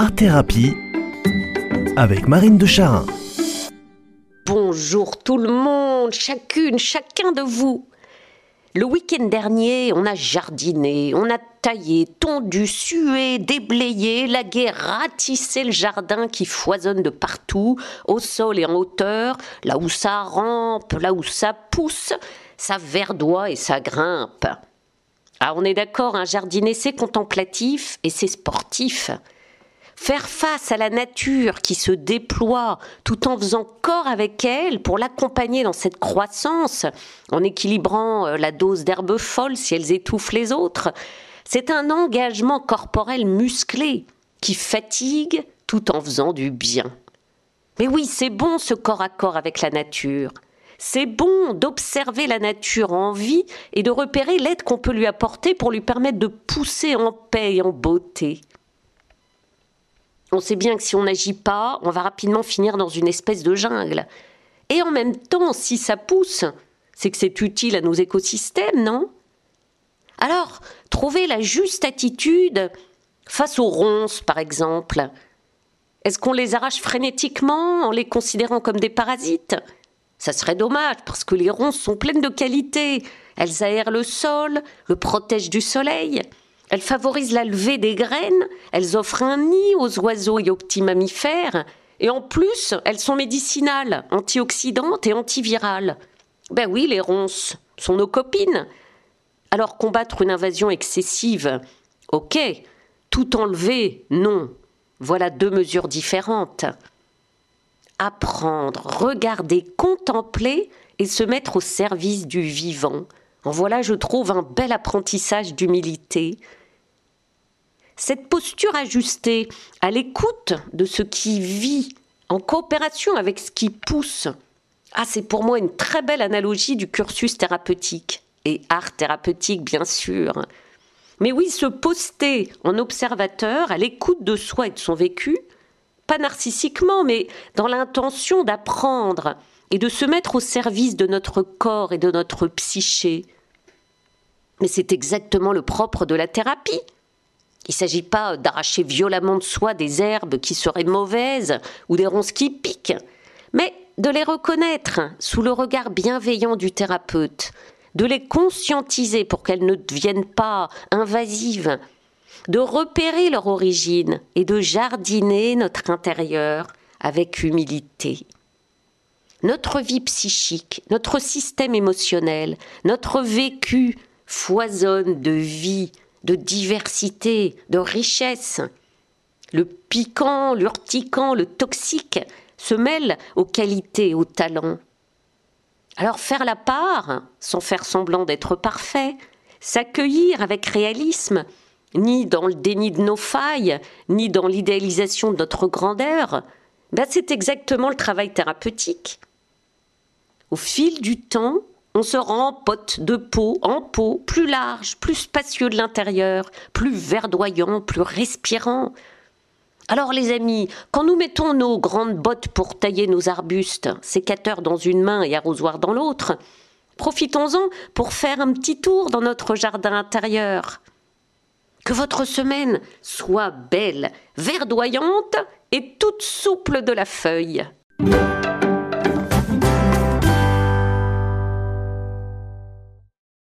Art Thérapie avec Marine de Charin. Bonjour tout le monde, chacune, chacun de vous. Le week-end dernier, on a jardiné, on a taillé, tondu, sué, déblayé, lagué, ratissé le jardin qui foisonne de partout, au sol et en hauteur, là où ça rampe, là où ça pousse, ça verdoie et ça grimpe. Ah, on est d'accord, un jardiner, c'est contemplatif et c'est sportif. Faire face à la nature qui se déploie tout en faisant corps avec elle pour l'accompagner dans cette croissance, en équilibrant euh, la dose d'herbes folles si elles étouffent les autres, c'est un engagement corporel musclé qui fatigue tout en faisant du bien. Mais oui, c'est bon ce corps à corps avec la nature. C'est bon d'observer la nature en vie et de repérer l'aide qu'on peut lui apporter pour lui permettre de pousser en paix et en beauté. On sait bien que si on n'agit pas, on va rapidement finir dans une espèce de jungle. Et en même temps, si ça pousse, c'est que c'est utile à nos écosystèmes, non? Alors, trouver la juste attitude face aux ronces, par exemple. Est-ce qu'on les arrache frénétiquement en les considérant comme des parasites? Ça serait dommage parce que les ronces sont pleines de qualités. Elles aèrent le sol, le protègent du soleil. Elles favorisent la levée des graines. Elles offrent un nid aux oiseaux et aux petits mammifères. Et en plus, elles sont médicinales, antioxydantes et antivirales. Ben oui, les ronces sont nos copines. Alors combattre une invasion excessive, ok. Tout enlever, non. Voilà deux mesures différentes apprendre, regarder, contempler et se mettre au service du vivant. En voilà, je trouve, un bel apprentissage d'humilité. Cette posture ajustée, à l'écoute de ce qui vit, en coopération avec ce qui pousse, ah, c'est pour moi une très belle analogie du cursus thérapeutique et art thérapeutique, bien sûr. Mais oui, se poster en observateur, à l'écoute de soi et de son vécu, pas narcissiquement, mais dans l'intention d'apprendre et de se mettre au service de notre corps et de notre psyché. Mais c'est exactement le propre de la thérapie. Il ne s'agit pas d'arracher violemment de soi des herbes qui seraient mauvaises ou des ronces qui piquent, mais de les reconnaître sous le regard bienveillant du thérapeute, de les conscientiser pour qu'elles ne deviennent pas invasives, de repérer leur origine et de jardiner notre intérieur avec humilité. Notre vie psychique, notre système émotionnel, notre vécu foisonne de vie, de diversité, de richesse. Le piquant, l'urticant, le toxique se mêlent aux qualités, aux talents. Alors faire la part, sans faire semblant d'être parfait, s'accueillir avec réalisme, ni dans le déni de nos failles, ni dans l'idéalisation de notre grandeur, ben c'est exactement le travail thérapeutique. Au fil du temps, on se rend pote de peau en peau, plus large, plus spacieux de l'intérieur, plus verdoyant, plus respirant. Alors les amis, quand nous mettons nos grandes bottes pour tailler nos arbustes, sécateurs dans une main et arrosoir dans l'autre, profitons-en pour faire un petit tour dans notre jardin intérieur. Que votre semaine soit belle, verdoyante et toute souple de la feuille.